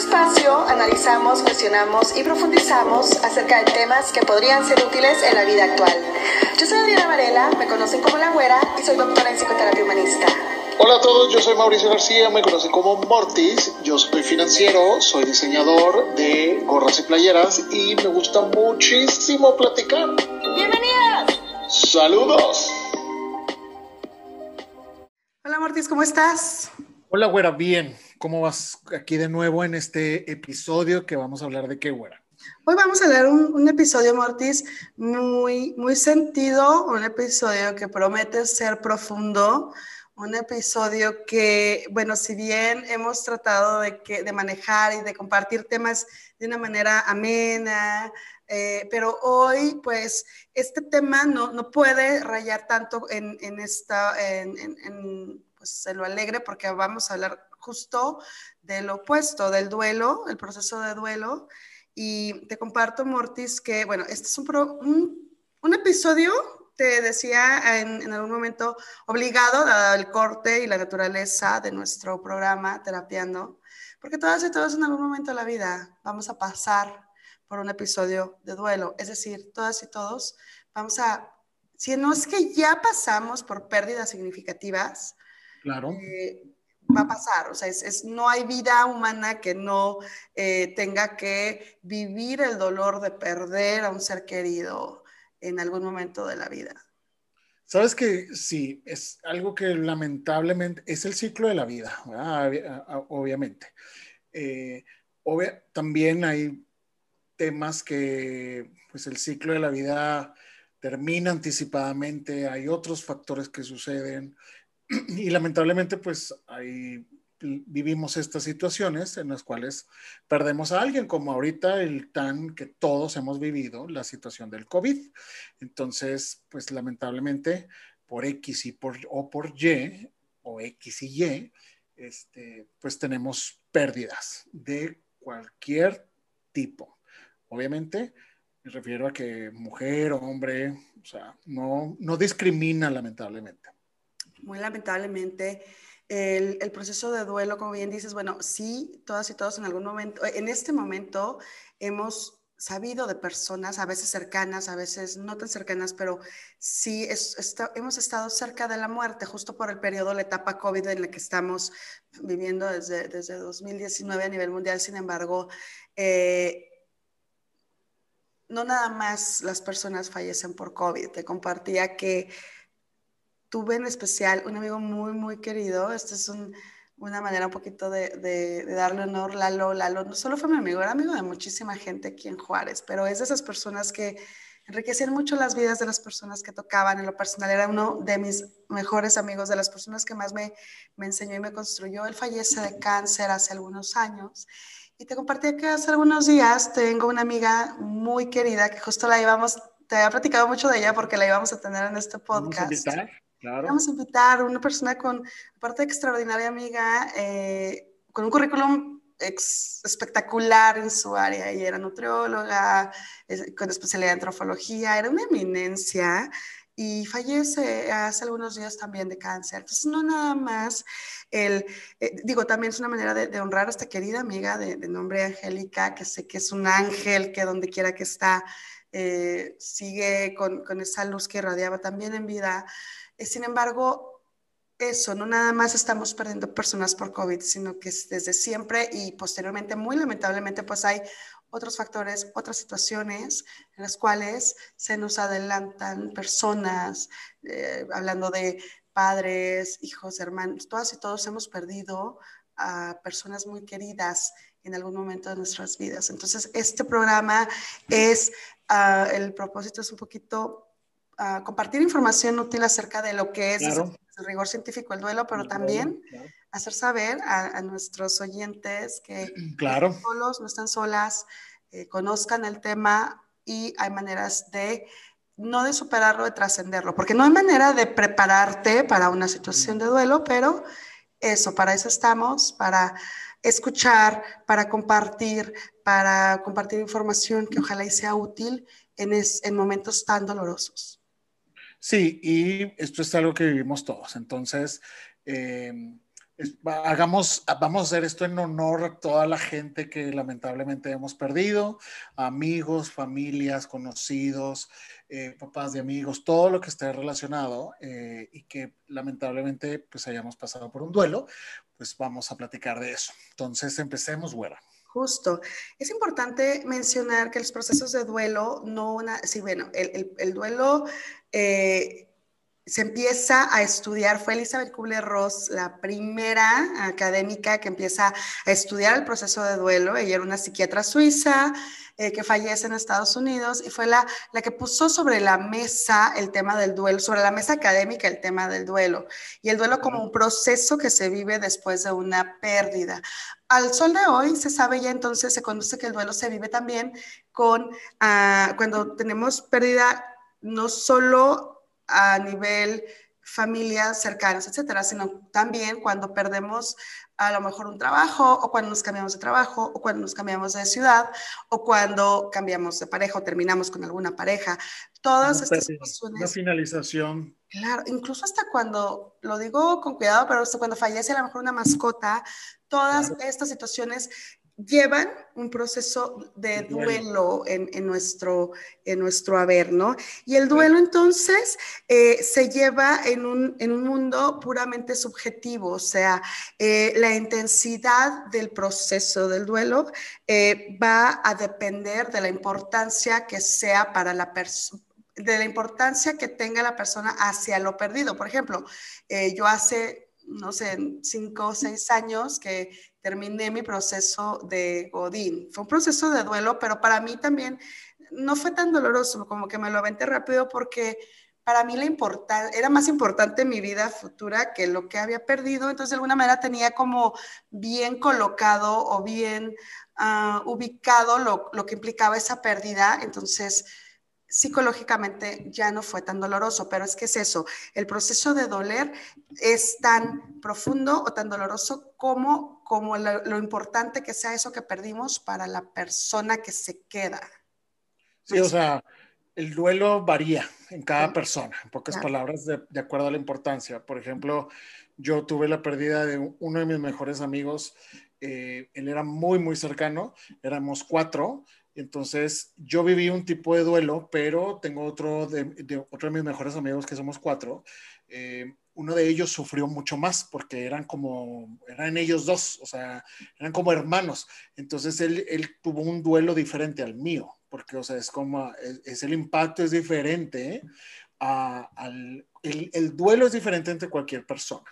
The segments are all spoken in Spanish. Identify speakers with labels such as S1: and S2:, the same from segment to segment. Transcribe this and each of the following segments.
S1: espacio analizamos, cuestionamos y profundizamos acerca de temas que podrían ser útiles en la vida actual. Yo soy Adriana Varela, me conocen como La Güera y soy doctora en psicoterapia humanista.
S2: Hola a todos, yo soy Mauricio García, me conocen como Mortis, yo soy financiero, soy diseñador de gorras y playeras y me gusta muchísimo platicar.
S1: ¡Bienvenidos!
S2: ¡Saludos!
S1: Hola Mortis, ¿cómo estás?
S3: Hola, güera, bien. ¿Cómo vas aquí de nuevo en este episodio que vamos a hablar de qué, güera?
S1: Hoy vamos a hablar un, episodio, Mortis, muy, muy sentido, un episodio que promete ser profundo, un episodio que, bueno, si bien hemos tratado de, de manejar y de compartir temas de una manera amena, eh, pero hoy, pues, este tema no, no puede rayar tanto en, en esta, en, pues, en lo alegre, porque vamos a hablar justo de lo opuesto, del duelo, el proceso de duelo. Y te comparto, Mortis, que, bueno, este es un, pro, un, un episodio te decía en, en, algún momento obligado, dado el corte y la naturaleza de nuestro programa Terapiando, porque todas y todos en algún momento de la vida vamos a pasar por un episodio de duelo, es decir, todas y todos vamos a, si no es que ya pasamos por pérdidas significativas,
S3: claro.
S1: Eh, va a pasar, o sea, es, es, no hay vida humana que no eh, tenga que vivir el dolor de perder a un ser querido, en algún momento de la vida.
S3: Sabes que sí, es algo que lamentablemente es el ciclo de la vida, ¿verdad? obviamente. Eh, obvia, también hay temas que pues el ciclo de la vida termina anticipadamente, hay otros factores que suceden y lamentablemente pues hay vivimos estas situaciones en las cuales perdemos a alguien, como ahorita el tan que todos hemos vivido, la situación del COVID. Entonces, pues lamentablemente, por X y por, o por Y, o X y Y, este, pues tenemos pérdidas de cualquier tipo. Obviamente, me refiero a que mujer, hombre, o sea, no, no discrimina lamentablemente.
S1: Muy lamentablemente el, el, proceso de duelo, como bien dices, bueno, sí, todas y todos en algún momento, en este momento hemos sabido de personas, a veces cercanas, a veces no tan cercanas, pero sí es, está, hemos estado cerca de la muerte, justo por el periodo, la etapa COVID en la que estamos viviendo desde, desde 2019 a nivel mundial. Sin embargo, eh, no nada más las personas fallecen por COVID. Te compartía que tuve en especial un amigo muy, muy querido. Esta es un, una manera un poquito de, de, de, darle honor, Lalo. Lalo no solo fue mi amigo, era amigo de muchísima gente aquí en Juárez, pero es de esas personas que enriquecían mucho las vidas de las personas que tocaban. En lo personal era uno de mis mejores amigos, de las personas que más me, me enseñó y me construyó. Él fallece de cáncer hace algunos años. Y te compartí que hace algunos días tengo una amiga muy querida que justo la íbamos, te había platicado mucho de ella porque la íbamos a tener en este podcast.
S3: ¿Vamos a? Claro.
S1: Vamos a invitar a una persona con, aparte de extraordinaria amiga, eh, con un currículum ex, espectacular en su área. Ella era nutrióloga, es, con especialidad en trofología, era una eminencia y fallece hace algunos días también de cáncer. Entonces, no nada más el, eh, digo, también es una manera de, de, honrar a esta querida amiga de, de nombre Angélica, que sé que es un ángel, que donde quiera que está, eh, sigue con, con esa luz que irradiaba también en vida. Sin embargo, eso, no nada más estamos perdiendo personas por COVID, sino que desde siempre y posteriormente, muy lamentablemente, pues hay otros factores, otras situaciones en las cuales se nos adelantan personas, eh, hablando de padres, hijos, hermanos, todas y todos hemos perdido a personas muy queridas en algún momento de nuestras vidas. Entonces, este programa es, uh, el propósito es un poquito uh, compartir información útil acerca de lo que es claro. el rigor científico, el duelo, pero también claro. hacer saber a, a, nuestros oyentes que no están solos, no están solas, eh, conozcan el tema y hay maneras de no de superarlo, de trascenderlo, porque no hay manera de prepararte para una situación de duelo, pero eso, para eso estamos, para escuchar, para compartir, para compartir información que ojalá y sea útil en, es, en momentos tan dolorosos.
S3: Sí, y esto es algo que vivimos todos. Entonces, eh, hagamos, vamos a hacer esto en honor a toda la gente que lamentablemente hemos perdido, amigos, familias, conocidos, eh, papás de amigos, todo lo que esté relacionado eh, y que lamentablemente pues hayamos pasado por un duelo, pues vamos a platicar de eso. Entonces empecemos, güera.
S1: Justo. Es importante mencionar que los procesos de duelo, no una, sí, bueno, el, el, duelo eh, se empieza a estudiar, fue Elizabeth Kubler-Ross la primera académica que empieza a estudiar el proceso de duelo. Ella era una psiquiatra suiza eh, que fallece en Estados Unidos y fue la, la que puso sobre la mesa el tema del duelo, sobre la mesa académica el tema del duelo y el duelo como un proceso que se vive después de una pérdida. Al sol de hoy se sabe ya entonces, se conoce que el duelo se vive también con, ah, cuando tenemos pérdida no solo a nivel familias cercanas, etcétera, sino también cuando perdemos a lo mejor un trabajo o cuando nos cambiamos de trabajo o cuando nos cambiamos de ciudad o cuando cambiamos de pareja o terminamos con alguna pareja. Todas estas situaciones.
S3: Una finalización.
S1: Claro, incluso hasta cuando, lo digo con cuidado, pero hasta cuando fallece a lo mejor una mascota, todas estas situaciones llevan un proceso de duelo en, nuestro, en nuestro haber, ¿no? Y el duelo entonces eh, se lleva en un, mundo puramente subjetivo, o sea, eh, la intensidad del proceso del duelo eh, va a depender de la importancia que sea para la persona de la importancia que tenga la persona hacia lo perdido. Por ejemplo, yo hace, no sé, cinco o seis años que terminé mi proceso de Godín. Fue un proceso de duelo, pero para mí también no fue tan doloroso, como que me lo aventé rápido porque para mí la era más importante mi vida futura que lo que había perdido, entonces de alguna manera tenía como bien colocado o bien ah, ubicado lo, lo que implicaba esa pérdida, entonces psicológicamente ya no fue tan doloroso, pero es que es eso, el proceso de doler es tan profundo o tan doloroso como, como lo, importante que sea eso que perdimos para la persona que se queda.
S3: Sí, o sea, el duelo varía en cada persona, en pocas palabras, de, acuerdo a la importancia. Por ejemplo, yo tuve la pérdida de uno de mis mejores amigos, eh, él era muy, muy cercano, éramos cuatro, entonces, yo viví un tipo de duelo, pero tengo otro de, otro de mis mejores amigos, que somos cuatro. Eh, uno de ellos sufrió mucho más porque eran como, eran ellos dos, o sea, eran como hermanos. Entonces, él, él tuvo un duelo diferente al mío, porque, o sea, es como, es, el impacto es diferente ¿eh? Al, el, el duelo es diferente entre cualquier persona.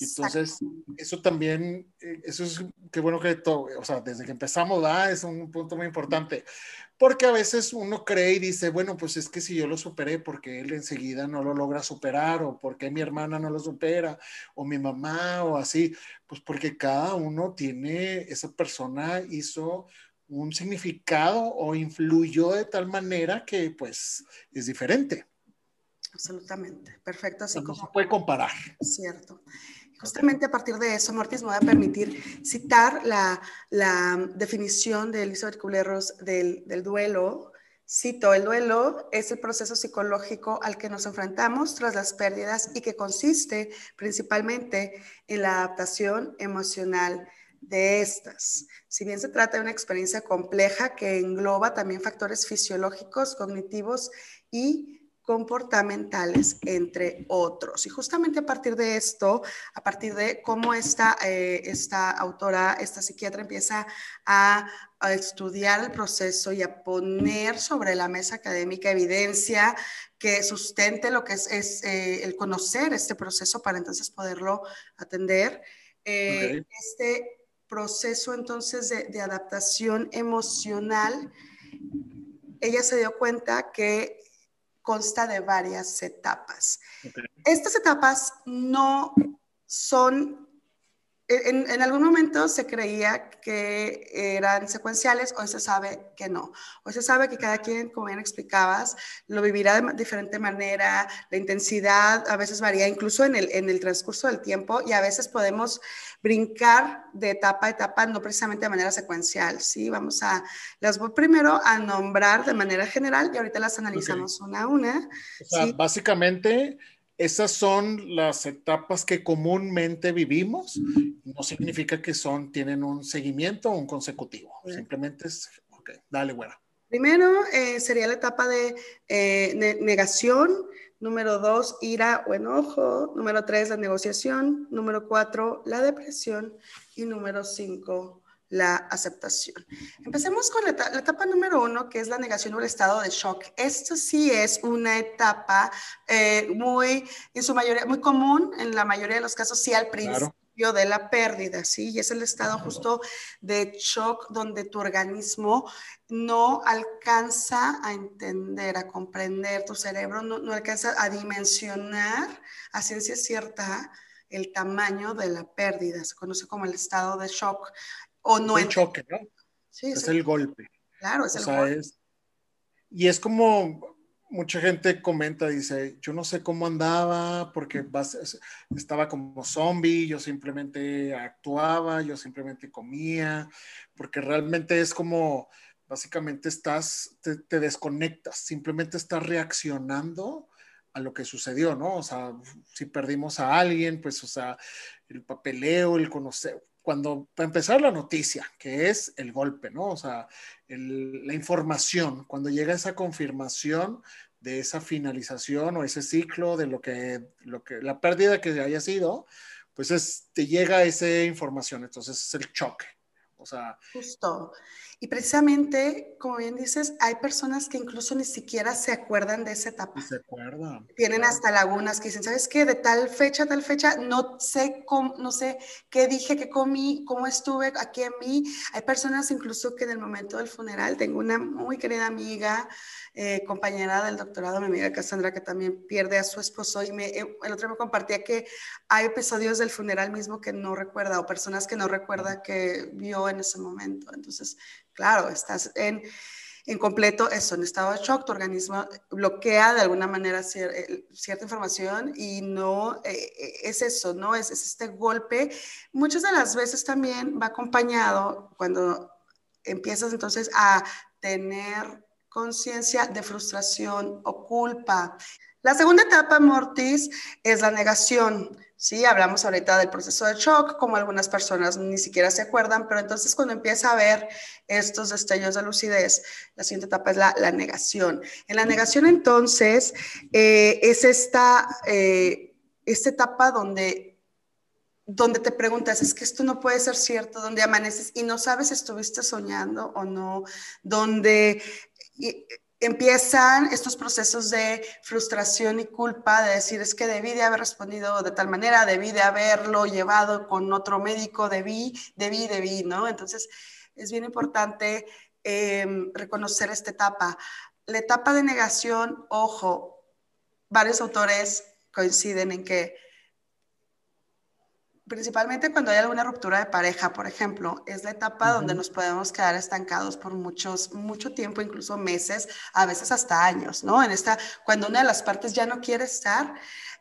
S3: Entonces, eso también, eh, eso es, qué bueno que todo, o sea, desde que empezamos, es un punto muy importante, porque a veces uno cree y dice, bueno, pues es que si yo lo superé, porque él enseguida no lo logra superar, o porque mi hermana no lo supera, o mi mamá, o así, pues porque cada uno tiene, esa persona hizo un significado o influyó de tal manera que pues es diferente.
S1: Absolutamente, perfecto.
S3: Así como se puede comparar.
S1: Cierto. Justamente a partir de eso, Mortis, me voy a permitir citar la, definición de Elizabeth Kubler-Ross del, del duelo. Cito, el duelo es el proceso psicológico al que nos enfrentamos tras las pérdidas y que consiste principalmente en la adaptación emocional de estas. Si bien se trata de una experiencia compleja que engloba también factores fisiológicos, cognitivos y comportamentales, entre otros. Y justamente a partir de esto, a partir de cómo esta, eh, esta autora, esta psiquiatra empieza a, estudiar el proceso y a poner sobre la mesa académica evidencia que sustente lo que es, eh, el conocer este proceso para entonces poderlo atender. Eh, este proceso entonces de, de adaptación emocional, ella se dio cuenta que consta de varias etapas. Estas etapas no son en, algún momento se creía que eran secuenciales, hoy se sabe que no. Hoy se sabe que cada quien, como bien explicabas, lo vivirá de diferente manera, la intensidad a veces varía incluso en el, en el transcurso del tiempo y a veces podemos brincar de etapa a etapa, no precisamente de manera secuencial. ¿sí? Vamos a, las voy primero a nombrar de manera general y ahorita las analizamos una a una.
S3: O sea, básicamente esas son las etapas que comúnmente vivimos. No significa que son, tienen un seguimiento o un consecutivo. Simplemente es, ok, dale, güera.
S1: Primero eh, sería la etapa de eh, negación, Número dos, ira o enojo. Número tres, la negociación. Número cuatro, la depresión. Y número cinco, la aceptación. Empecemos con la, etapa número uno, que es la negación o el estado de shock. Esto sí es una etapa eh, muy, en su mayoría, muy común, en la mayoría de los casos, sí al principio de la pérdida, ¿sí? Y es el estado justo de shock donde tu organismo no alcanza a entender, a comprender, tu cerebro no, no alcanza a dimensionar a ciencia cierta el tamaño de la pérdida. Se conoce como el estado de shock. O no
S3: el choque, ¿no?
S1: Sí,
S3: es, el, golpe.
S1: Claro, es el golpe.
S3: y es como, mucha gente comenta, dice, yo no sé cómo andaba porque estaba como zombie, yo simplemente actuaba, yo simplemente comía, porque realmente es como, básicamente estás, te, desconectas, simplemente estás reaccionando a lo que sucedió, ¿no? O sea, si perdimos a alguien, pues, o sea, el papeleo, el conocer, cuando, para empezar la noticia, que es el golpe, ¿no? O sea, la información, cuando llega esa confirmación de esa finalización o ese ciclo de lo que, lo que la pérdida que haya sido, pues es, te llega esa información, entonces es el choque. O sea,
S1: justo. Y precisamente, como bien dices, hay personas que incluso ni siquiera se acuerdan de esa etapa.
S3: Se acuerdan.
S1: Tienen hasta lagunas que dicen, ¿sabes qué? De tal fecha, tal fecha, no sé cómo, no sé qué dije, qué comí, cómo estuve aquí en mí. Hay personas incluso que en el momento del funeral, tengo una muy querida amiga, eh, compañera del doctorado, mi amiga Cassandra, que también pierde a su esposo y me, eh, el otro me compartía que hay episodios del funeral mismo que no recuerda o personas que no recuerda que vio en ese momento. Entonces, claro, estás en, en completo estado de shock, tu organismo bloquea de alguna manera eh, cierta información y no es eso, ¿no? Es este golpe. Muchas de las veces también va acompañado cuando empiezas entonces a tener conciencia de frustración o culpa. La segunda etapa, Mortis, es la negación. Sí, hablamos ahorita del proceso de shock, como algunas personas ni siquiera se acuerdan, pero entonces cuando empieza a ver estos destellos de lucidez, la siguiente etapa es la, negación. En la negación entonces eh, es esta, eh, esta etapa donde donde te preguntas, es que esto no puede ser cierto, donde amaneces y no sabes si estuviste soñando o no, donde empiezan estos procesos de frustración y culpa, de decir, es que debí de haber respondido de tal manera, debí de haberlo llevado con otro médico, debí, debí, debí, ¿no? Entonces, es bien importante em, reconocer esta etapa. La etapa de negación, ojo, varios autores coinciden en que principalmente cuando hay alguna ruptura de pareja, por ejemplo, es la etapa donde nos podemos quedar estancados por muchos, mucho tiempo, incluso meses, a veces hasta años, ¿no? En esta, cuando una de las partes ya no quiere estar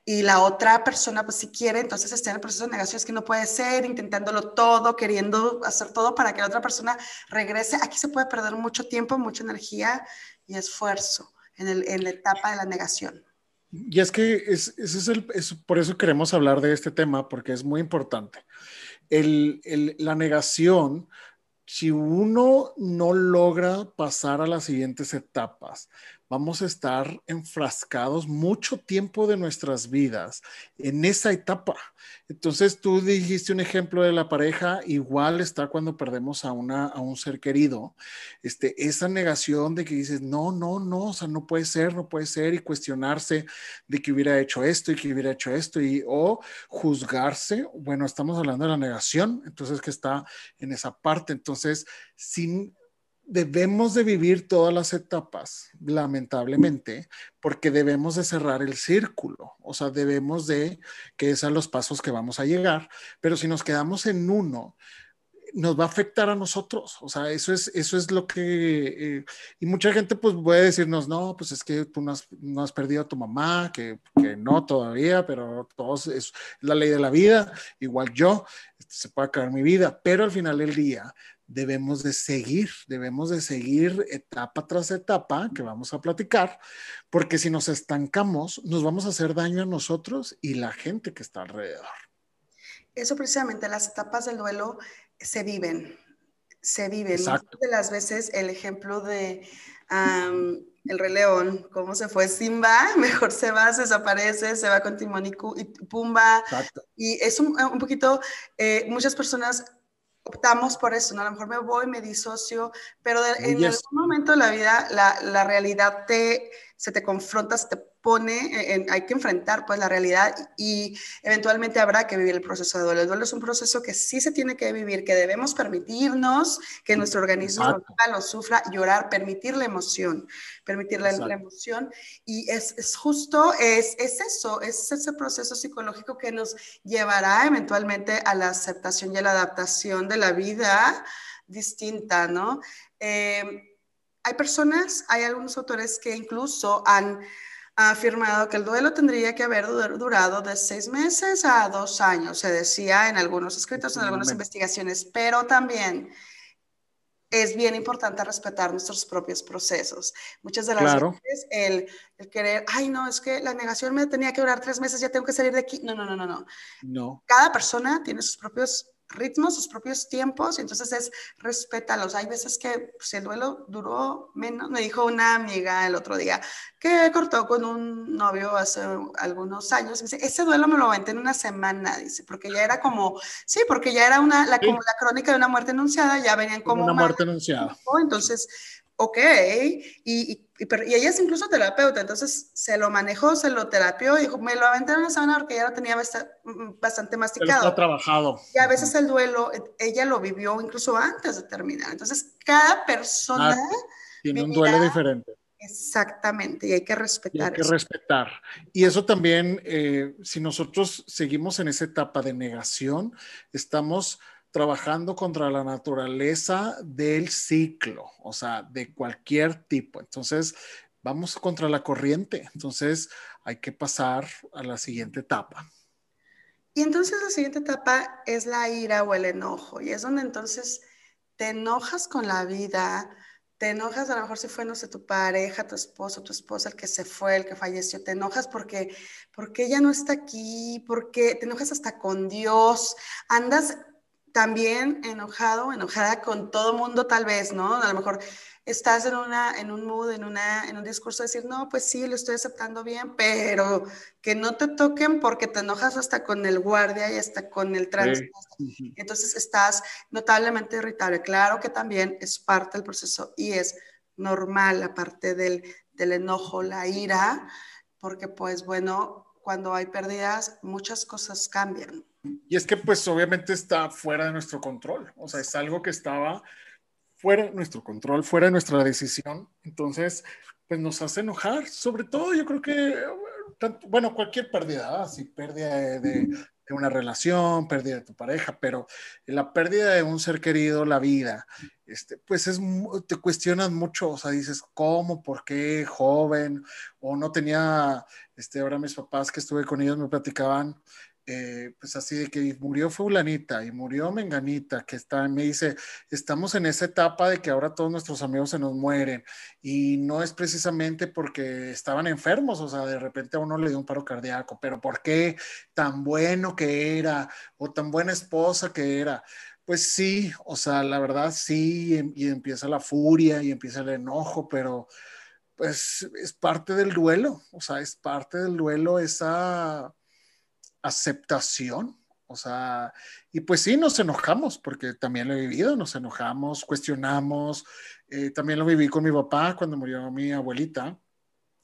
S1: y la otra persona pues sí quiere, entonces está en el proceso de negación, es que no puede ser, intentándolo todo, queriendo hacer todo para que la otra persona regrese. Aquí se puede perder mucho tiempo, mucha energía y esfuerzo en, el, en la etapa de la negación.
S3: Y es que es, es el, por eso queremos hablar de este tema, porque es muy importante. El, el, la negación, si uno no logra pasar a las siguientes etapas, vamos a estar enfrascados mucho tiempo de nuestras vidas en esa etapa. Entonces tú dijiste un ejemplo de la pareja, igual está cuando perdemos a, una, a un ser querido, este, esa negación de que dices, no, no, no, o sea, no puede ser, no puede ser, y cuestionarse de que hubiera hecho esto y que hubiera hecho esto, y o juzgarse, bueno, estamos hablando de la negación, entonces que está en esa parte, entonces, sin debemos de vivir todas las etapas, lamentablemente, porque debemos de cerrar el círculo, o sea, debemos de, que esos son los pasos que vamos a llegar, pero si nos quedamos en uno, nos va a afectar a nosotros. O sea, eso es, eso es lo que... Eh, y mucha gente pues puede decirnos, no, pues es que tú no has, perdido a tu mamá, que, que, no todavía, pero todos es la ley de la vida, igual yo, este, se puede acabar mi vida, pero al final del día debemos de seguir, debemos de seguir etapa tras etapa que vamos a platicar, porque si nos estancamos, nos vamos a hacer daño a nosotros y la gente que está alrededor.
S1: Eso precisamente, las etapas del duelo se viven, se viven. Muchas de las veces el ejemplo de el Rey León, cómo se fue Simba, mejor se va, se desaparece, se va con Timón y, Pumba. Y es un, un poquito, eh, muchas personas optamos por eso, ¿no? A lo mejor me voy, me disocio, pero en algún momento de la vida la, la, realidad te, se te confronta, se te pone, en, hay que enfrentar pues la realidad y eventualmente habrá que vivir el proceso de duelo. El duelo es un proceso que sí se tiene que vivir, que debemos permitirnos, que nuestro organismo lo, sufra, llorar, permitir la emoción, permitir la, emoción. Y es, es justo, es, es, eso, es ese proceso psicológico que nos llevará eventualmente a la aceptación y a la adaptación de la vida distinta, ¿no? Eh, hay personas, hay algunos autores que incluso han ha afirmado que el duelo tendría que haber durado de seis meses a dos años, se decía en algunos escritos, en algunas investigaciones, pero también es bien importante respetar nuestros propios procesos. Muchas de las veces el, el, querer, ay, no, es que la negación me tenía que durar tres meses, ya tengo que salir de aquí. No, no, no, no, no.
S3: No.
S1: Cada persona tiene sus propios ritmos, sus propios tiempos, y entonces es respétalos. Hay veces que pues, el duelo duró menos. Me dijo una amiga el otro día que cortó con un novio hace algunos años. dice, ese duelo me lo aventé en una semana, dice, porque ya era como, sí, porque ya era una, la, como la crónica de una muerte anunciada, ya venían como...
S3: Una muerte anunciada.
S1: Entonces, ok, y, y, y, ella es incluso terapeuta, entonces se lo manejó, se lo terapió y dijo, me lo aventé en una semana porque ya lo tenía mm, bastante masticado.
S3: ha trabajado.
S1: Y a veces el duelo, ella lo vivió incluso antes de terminar. Entonces, cada persona... Ah,
S3: tiene un duelo diferente.
S1: Exactamente, y hay que respetar.
S3: hay que respetar. Y eso también, eh, si nosotros seguimos en esa etapa de negación, estamos trabajando contra la naturaleza del ciclo, o sea, de cualquier tipo. Entonces, vamos contra la corriente. Entonces, hay que pasar a la siguiente etapa.
S1: Y entonces la siguiente etapa es la ira o el enojo. Y es donde entonces te enojas con la vida, te enojas a lo mejor si fue, no sé, tu pareja, tu esposo, tu esposa, el que se fue, el que falleció, te enojas porque, porque ella no está aquí, porque te enojas hasta con Dios, andas también enojado, enojada con todo mundo tal vez, ¿no? A lo mejor estás en, una, en un mood, en, una, en un discurso de decir, no, pues sí, lo estoy aceptando bien, pero que no te toquen porque te enojas hasta con el guardia y hasta con el tránsito. Entonces estás notablemente irritable. Claro que también es parte del proceso y es normal, aparte del, del enojo, la ira, porque pues bueno, cuando hay pérdidas, muchas cosas cambian.
S3: Y es que pues obviamente está fuera de nuestro control, o sea, es algo que estaba fuera de nuestro control, fuera de nuestra decisión, entonces pues nos hace enojar, sobre todo yo creo que, bueno, cualquier pérdida, si pérdida de, de, una relación, pérdida de tu pareja, pero la pérdida de un ser querido, la vida, este, pues es, te cuestionas mucho, o sea, dices, ¿cómo? ¿Por qué? Joven, o no tenía, este, ahora mis papás que estuve con ellos me platicaban, eh, pues así de que murió fulanita y murió menganita, que está, me dice, estamos en esa etapa de que ahora todos nuestros amigos se nos mueren y no es precisamente porque estaban enfermos, o sea, de repente a uno le dio un paro cardíaco, pero ¿por qué tan bueno que era o tan buena esposa que era? Pues sí, o sea, la verdad sí, y empieza la furia y empieza el enojo, pero pues es parte del duelo, o sea, es parte del duelo esa aceptación. O sea, y pues sí, nos enojamos, porque también lo he vivido, nos enojamos, cuestionamos. Eh, también lo viví con mi papá cuando murió mi abuelita.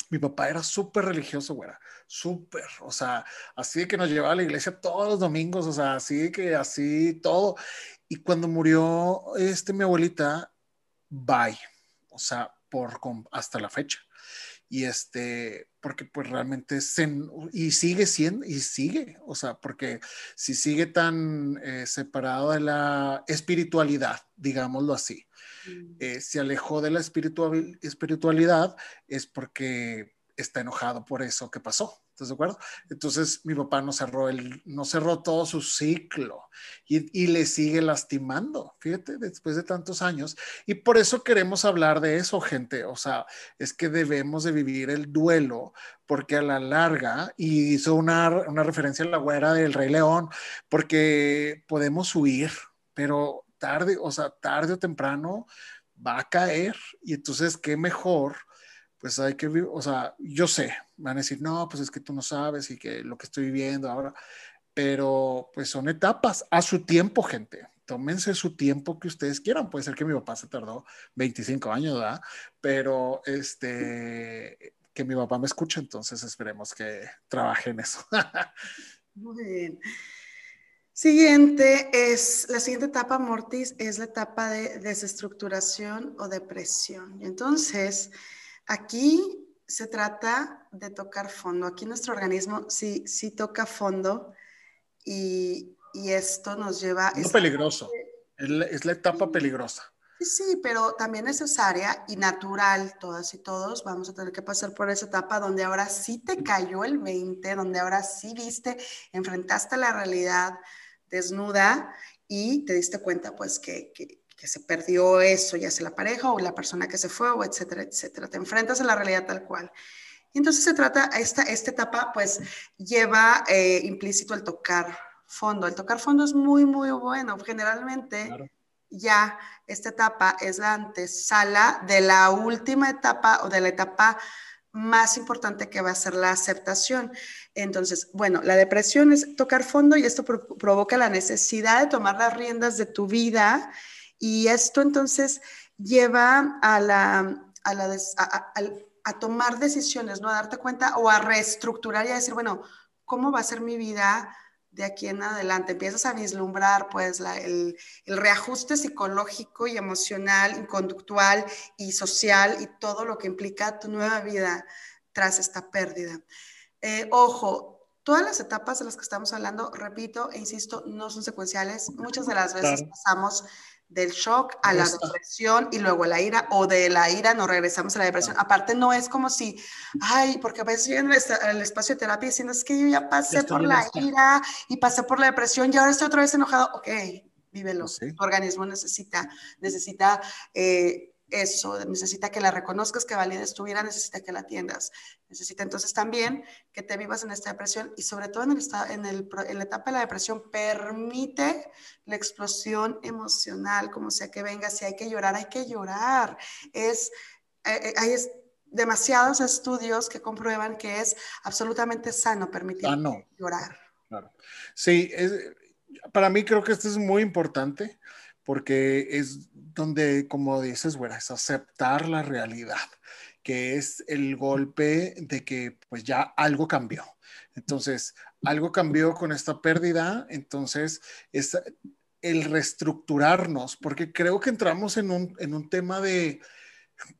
S3: Mi papá era súper religioso, güera, súper, o sea, así que nos llevaba a la iglesia todos los domingos, o sea, así que así todo. Y cuando murió este, mi abuelita, bye, o sea, por, hasta la fecha. Y este, porque pues realmente se, y sigue siendo, y sigue, o sea, porque si sigue tan eh, separado de la espiritualidad, digámoslo así, mm. eh, se alejó de la espiritualidad es porque está enojado por eso que pasó. ¿Estás de acuerdo? Entonces mi papá no cerró, el, no cerró todo su ciclo y, y, le sigue lastimando, fíjate, después de tantos años. Y por eso queremos hablar de eso, gente. O sea, es que debemos de vivir el duelo porque a la larga, y hizo una, una referencia a la güera del Rey León, porque podemos huir, pero tarde, o sea, tarde o temprano va a caer. Y entonces, qué mejor pues hay que, o sea, yo sé, van a decir, no, pues es que tú no sabes y que lo que estoy viviendo ahora, pero pues son etapas a su tiempo, gente. Tómense su tiempo que ustedes quieran. Puede ser que mi papá se tardó 25 años, ¿verdad? Pero este, que mi papá me escuche, entonces esperemos que trabaje en eso.
S1: Muy bien. Siguiente es, la siguiente etapa, Mortis, es la etapa de desestructuración o depresión. Entonces, Aquí se trata de tocar fondo. Aquí nuestro organismo sí, sí toca fondo y, esto nos lleva...
S3: Es peligroso, es la, etapa peligrosa.
S1: Sí, sí, pero también necesaria y natural, todas y todos vamos a tener que pasar por esa etapa donde ahora sí te cayó el 20, donde ahora sí viste, enfrentaste la realidad desnuda y te diste cuenta pues que, que, que se perdió eso, ya sea la pareja o la persona que se fue, o etcétera, etcétera. Te enfrentas a la realidad tal cual. Y entonces se trata, esta, esta etapa pues lleva eh, implícito el tocar fondo. El tocar fondo es muy, muy bueno. Generalmente ya esta etapa es la antesala de la última etapa o de la etapa más importante que va a ser la aceptación. Entonces, bueno, la depresión es tocar fondo y esto provoca la necesidad de tomar las riendas de tu vida y esto entonces lleva a, la, a, la a, tomar decisiones, ¿no? A darte cuenta o a reestructurar y a decir, bueno, ¿cómo va a ser mi vida de aquí en adelante? Empiezas a vislumbrar, pues, el, el, reajuste psicológico y emocional y conductual y social y todo lo que implica tu nueva vida tras esta pérdida. Eh, ojo, Todas las etapas de las que estamos hablando, repito e insisto, no son secuenciales. Muchas de las veces pasamos del shock a la depresión y luego a la ira, o de la ira nos regresamos a la depresión. Aparte, no es como si, ay, porque a veces yo en el, espacio de terapia diciendo, es que yo ya pasé por la ira y pasé por la depresión y ahora estoy otra vez enojado. Ok, vívelo. Pues tu organismo necesita, necesita eh, eso, necesita que la reconozcas, que valides tu vida, necesita que la atiendas. Necesita entonces también que te vivas en esta depresión y sobre todo en, el, en, el, en la etapa de la depresión, permite la explosión emocional, como sea que venga, si hay que llorar, hay que llorar. Es, eh, eh, hay demasiados estudios que comprueban que es absolutamente sano permitir llorar.
S3: Claro. Sí, para mí creo que esto es muy importante porque es donde, como dices, bueno, es aceptar la realidad, que es el golpe de que pues ya algo cambió. Entonces, algo cambió con esta pérdida, entonces es el reestructurarnos, porque creo que entramos en un, en un tema de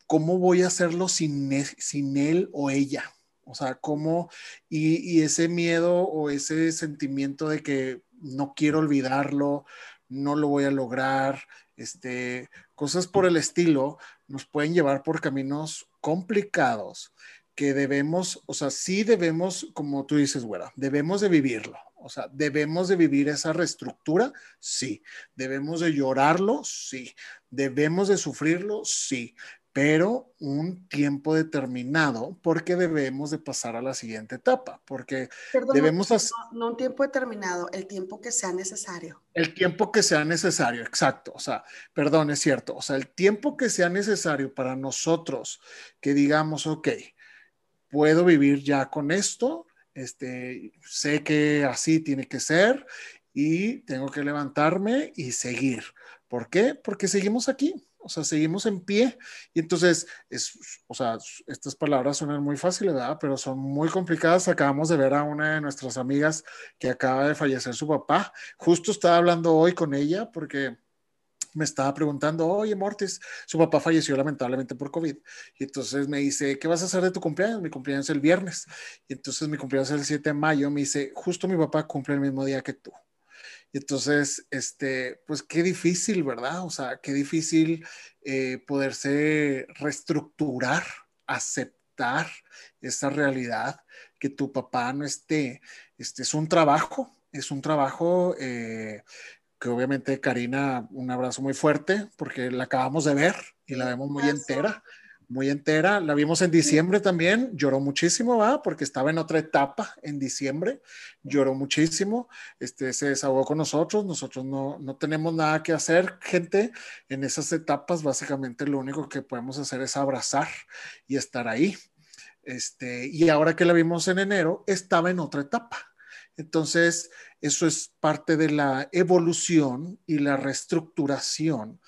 S3: cómo voy a hacerlo sin, e, sin él o ella. O sea, cómo, y, y ese miedo o ese sentimiento de que no quiero olvidarlo, no lo voy a lograr, este, cosas por el estilo, nos pueden llevar por caminos complicados que debemos, o sea, sí debemos, como tú dices, güera, debemos de vivirlo. O sea, debemos de vivir esa reestructura, sí. Debemos de llorarlo, sí. Debemos de sufrirlo, sí pero un tiempo determinado porque debemos de pasar a la siguiente etapa, porque debemos
S1: hacer... No, un tiempo determinado, el tiempo que sea necesario.
S3: El tiempo que sea necesario, exacto, o sea, perdón, es cierto, o sea, el tiempo que sea necesario para nosotros que digamos, ok, puedo vivir ya con esto, este, sé que así tiene que ser y tengo que levantarme y seguir. ¿Por qué? Porque seguimos aquí o sea, seguimos en pie. Y entonces, es, o sea, estas palabras suenan muy fáciles, ¿verdad? Pero son muy complicadas. Acabamos de ver a una de nuestras amigas que acaba de fallecer su papá. Justo estaba hablando hoy con ella porque me estaba preguntando, oye, Mortis, su papá falleció lamentablemente por COVID. Y entonces me dice, ¿qué vas a hacer de tu cumpleaños? Mi cumpleaños es el viernes. Y entonces mi cumpleaños es el 7 de mayo. Me dice, justo mi papá cumple el mismo día que tú. Y entonces, este, pues qué difícil, ¿verdad? O sea, qué difícil eh, poderse reestructurar, aceptar esa realidad, que tu papá no esté. Este es un trabajo, es un trabajo eh, que obviamente Karina, un abrazo muy fuerte porque la acabamos de ver y la vemos muy entera, muy entera. La vimos en diciembre también, lloró muchísimo, ¿va? Porque estaba en otra etapa en diciembre, lloró muchísimo, este, se desahogó con nosotros, nosotros no, no tenemos nada que hacer, gente, en esas etapas básicamente lo único que podemos hacer es abrazar y estar ahí. Este, y ahora que la vimos en enero, estaba en otra etapa entonces, eso es parte de la evolución y la reestructuración,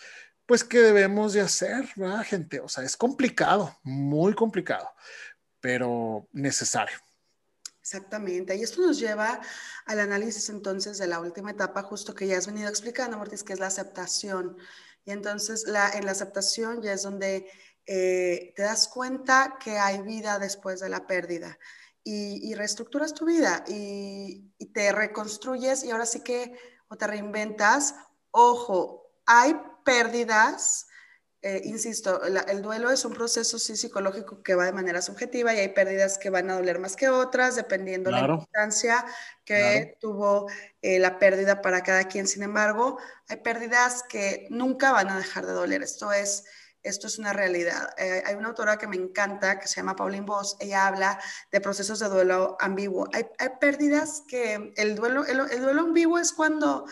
S3: pues que debemos de hacer, ¿verdad, gente? O sea, es complicado, muy complicado, pero necesario.
S1: Exactamente. Y esto nos lleva al análisis entonces de la última etapa, justo que ya has venido explicando, Mortis, que es la aceptación. Y entonces la, en la aceptación ya es donde eh, te das cuenta que hay vida después de la pérdida y, reestructuras tu vida y, te reconstruyes y ahora sí que o te reinventas. Ojo, hay pérdidas. Eh, insisto, el duelo es un proceso psicológico que va de manera subjetiva y hay pérdidas que van a doler más que otras, dependiendo de la importancia que tuvo eh, la pérdida para cada quien. Sin embargo, hay pérdidas que nunca van a dejar de doler. Esto es esto es una realidad. Eh, hay una autora que me encanta, que se llama Pauline Voss, ella habla de procesos de duelo ambiguo. Hay, pérdidas que el duelo, el, duelo ambiguo es cuando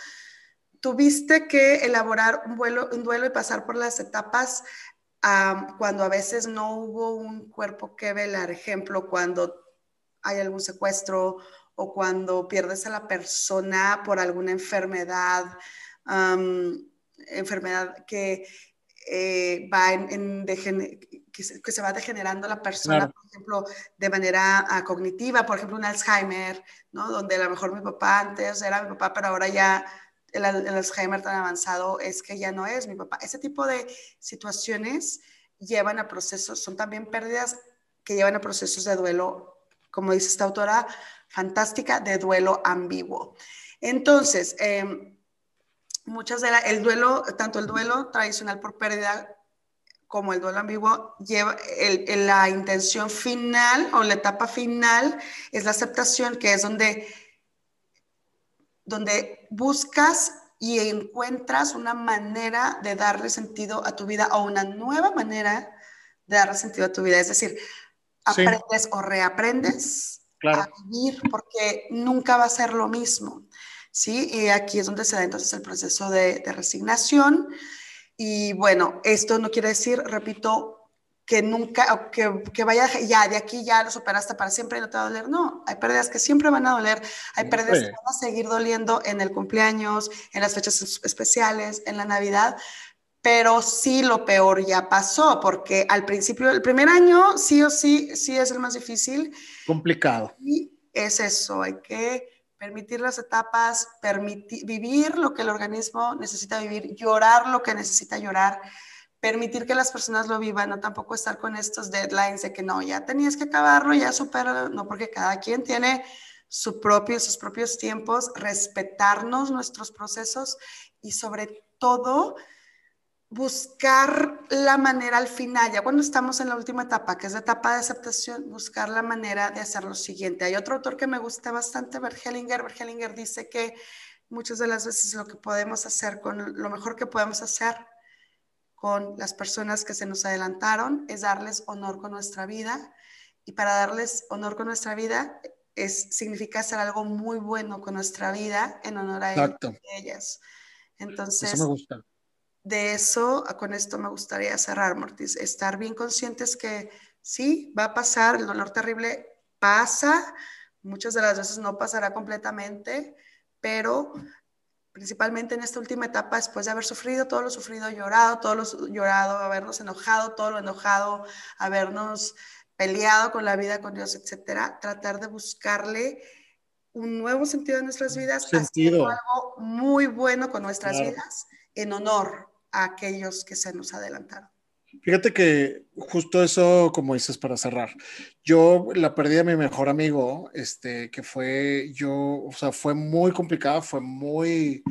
S1: tuviste que elaborar un, un duelo y pasar por las etapas cuando a veces no hubo un cuerpo que velar. Ejemplo, cuando hay algún secuestro o cuando pierdes a la persona por alguna enfermedad, enfermedad que eh, va en, que, se, va degenerando la persona, por ejemplo, de manera ah, cognitiva, por ejemplo, un Alzheimer, ¿no? Donde a lo mejor mi papá antes era mi papá, pero ahora ya el, Alzheimer tan avanzado es que ya no es mi papá. Ese tipo de situaciones llevan a procesos, son también pérdidas que llevan a procesos de duelo, como dice esta autora, fantástica, de duelo ambiguo. Entonces, eh, muchas de la, el duelo, tanto el duelo tradicional por pérdida como el duelo ambiguo, lleva el, la intención final o la etapa final es la aceptación, que es donde, donde buscas y encuentras una manera de darle sentido a tu vida o una nueva manera de darle sentido a tu vida. Es decir, aprendes o reaprendes a vivir porque nunca va a ser lo mismo. ¿sí? Y aquí es donde se da entonces el proceso de, resignación. Y bueno, esto no quiere decir, repito, que nunca, que, que, vaya ya, de aquí ya lo superaste para siempre y no te va a doler. No, hay pérdidas que siempre van a doler, hay pérdidas que van a seguir doliendo en el cumpleaños, en las fechas especiales, en la Navidad, pero sí lo peor ya pasó, porque al principio, el primer año, sí o sí, sí es el más difícil.
S3: Complicado.
S1: Y es eso, hay que permitir las etapas, permitir, vivir lo que el organismo necesita vivir, llorar lo que necesita llorar, permitir que las personas lo vivan, no tampoco estar con estos deadlines de que no, ya tenías que acabarlo, ya superarlo, no, porque cada quien tiene su propio, sus propios tiempos, respetarnos nuestros procesos y sobre todo buscar la manera al final, ya cuando estamos en la última etapa, que es la etapa de aceptación, buscar la manera de hacer lo siguiente. Hay otro autor que me gusta bastante, Bergelinger. Bergelinger dice que muchas de las veces lo que podemos hacer con lo mejor que podemos hacer con las personas que se nos adelantaron es darles honor con nuestra vida. Y para darles honor con nuestra vida es significa hacer algo muy bueno con nuestra vida en honor a ellas. Entonces,
S3: Eso me gusta.
S1: de eso, con esto me gustaría cerrar, Mortis, estar bien conscientes que sí, va a pasar, el dolor terrible pasa, muchas de las veces no pasará completamente, pero principalmente en esta última etapa, después de haber sufrido todo lo sufrido, llorado, todo lo llorado, habernos enojado, todo lo enojado, habernos peleado con la vida, con Dios, etcétera, tratar de buscarle un nuevo sentido en nuestras vidas,
S3: sentido.
S1: algo muy bueno con nuestras vidas en honor a aquellos que se nos adelantaron.
S3: Fíjate que justo eso, como dices, para cerrar, yo la perdí a mi mejor amigo, este, que fue, yo, o sea, fue muy complicada, fue muy,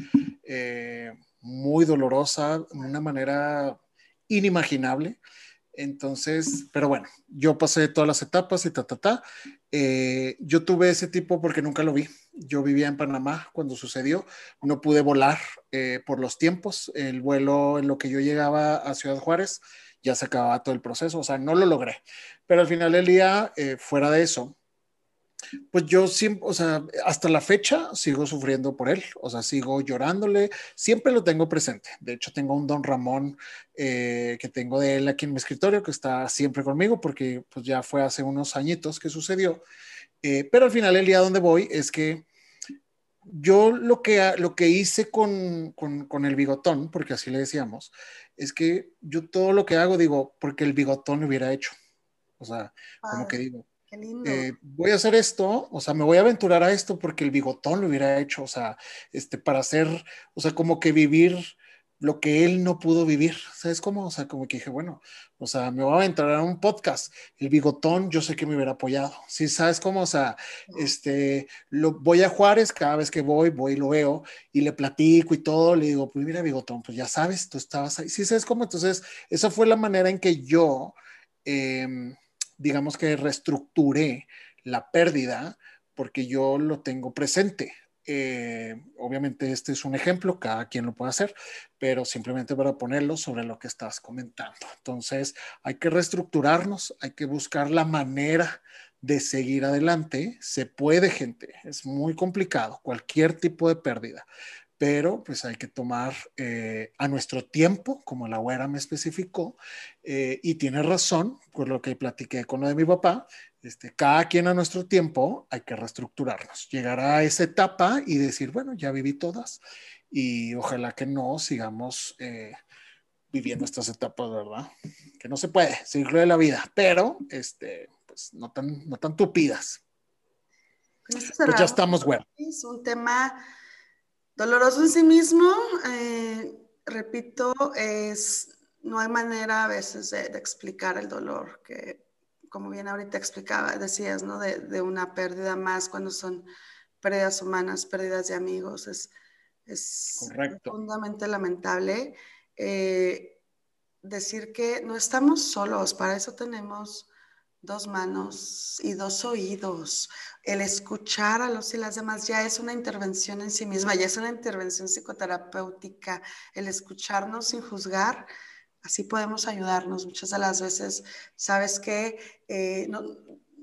S3: eh, muy dolorosa, de una manera inimaginable. Entonces, pero bueno, yo pasé todas las etapas y ta, ta, ta. Eh, yo tuve ese tipo porque nunca lo vi. Yo vivía en Panamá cuando sucedió. No pude volar eh, por los tiempos. El vuelo en lo que yo llegaba a Ciudad Juárez ya se acababa todo el proceso. O sea, no lo logré. Pero al final del día, eh, fuera de eso, pues yo siempre, o sea, hasta la fecha sigo sufriendo por él, o sea, sigo llorándole, siempre lo tengo presente. De hecho, tengo un Don Ramón eh, que tengo de él aquí en mi escritorio, que está siempre conmigo, porque pues ya fue hace unos añitos que sucedió. Eh, pero al final el día donde voy es que yo lo que, lo que hice con, con, con, el bigotón, porque así le decíamos, es que yo todo lo que hago digo, porque el bigotón lo hubiera hecho. O sea, como que digo, eh, voy a hacer esto, o sea, me voy a aventurar a esto porque el bigotón lo hubiera hecho, o sea, este, para hacer, o sea, como que vivir lo que él no pudo vivir, ¿sabes cómo? O sea, como que dije, bueno, o sea, me voy a aventurar a un podcast, el bigotón yo sé que me hubiera apoyado, ¿sí? ¿Sabes cómo? O sea, este, lo, voy a Juárez, cada vez que voy, voy y lo veo y le platico y todo, le digo, pues mira, bigotón, pues ya sabes, tú estabas ahí, ¿sí sabes cómo? Entonces, esa fue la manera en que yo... Eh, digamos que reestructuré la pérdida porque yo lo tengo presente. Eh, obviamente este es un ejemplo, cada quien lo puede hacer, pero simplemente para ponerlo sobre lo que estás comentando. Entonces hay que reestructurarnos, hay que buscar la manera de seguir adelante. Se puede, gente, es muy complicado, cualquier tipo de pérdida, pero pues hay que tomar eh, a nuestro tiempo, como la güera me especificó, eh, y tiene razón, por lo que platiqué con lo de mi papá, este, cada quien a nuestro tiempo hay que reestructurarnos, llegar a esa etapa y decir, bueno, ya viví todas y ojalá que no sigamos eh, viviendo estas etapas, ¿verdad? Que no se puede, ciclo de la vida, pero este, pues no tan, no tan tupidas. Pues ya estamos, güera.
S1: Es un tema Doloroso en sí mismo, eh, repito, es, no hay manera a veces de, explicar el dolor, que como bien ahorita explicaba, decías, ¿no? De, una pérdida más cuando son pérdidas humanas, pérdidas de amigos, es, es profundamente lamentable. Eh, decir que no estamos solos, para eso tenemos dos manos y dos oídos. El escuchar a los y las demás ya es una intervención en sí misma, ya es una intervención psicoterapéutica. El escucharnos sin juzgar, así podemos ayudarnos. Muchas de las veces, sabes que eh, no,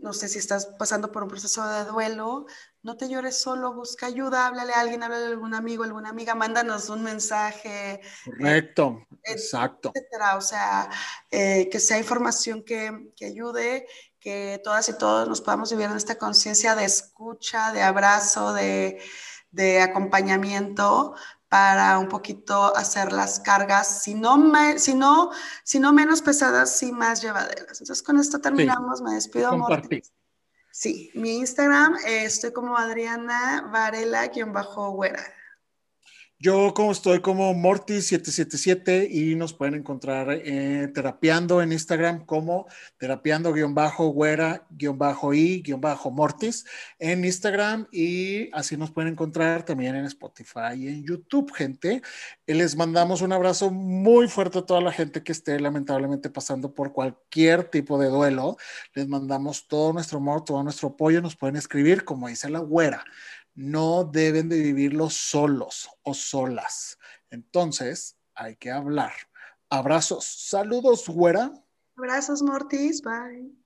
S1: no sé si estás pasando por un proceso de duelo, no te llores solo, busca ayuda, háblale a alguien, háblale a algún amigo, alguna amiga, mándanos un mensaje.
S3: Correcto, exacto.
S1: Etcétera. O sea, eh, que sea información que, que, ayude, que todas y todos nos podamos vivir en esta conciencia de escucha, de abrazo, de, de acompañamiento para un poquito hacer las cargas, si no, si no, si no menos pesadas, y más llevaderas. Entonces, con esto terminamos. Me despido. Sí, mi Instagram eh, estoy como Adriana Varela-Güera.
S3: Yo como estoy como Morty777 y nos pueden encontrar eh, terapiando en Instagram como terapiando-güera-i-mortis en Instagram y así nos pueden encontrar también en Spotify y en YouTube, gente. Eh, les mandamos un abrazo muy fuerte a toda la gente que esté lamentablemente pasando por cualquier tipo de duelo. Les mandamos todo nuestro amor, todo nuestro apoyo. Nos pueden escribir como dice la güera no deben de vivirlo solos o solas. Entonces, hay que hablar. Abrazos. Saludos, güera.
S1: Abrazos, Mortis. Bye.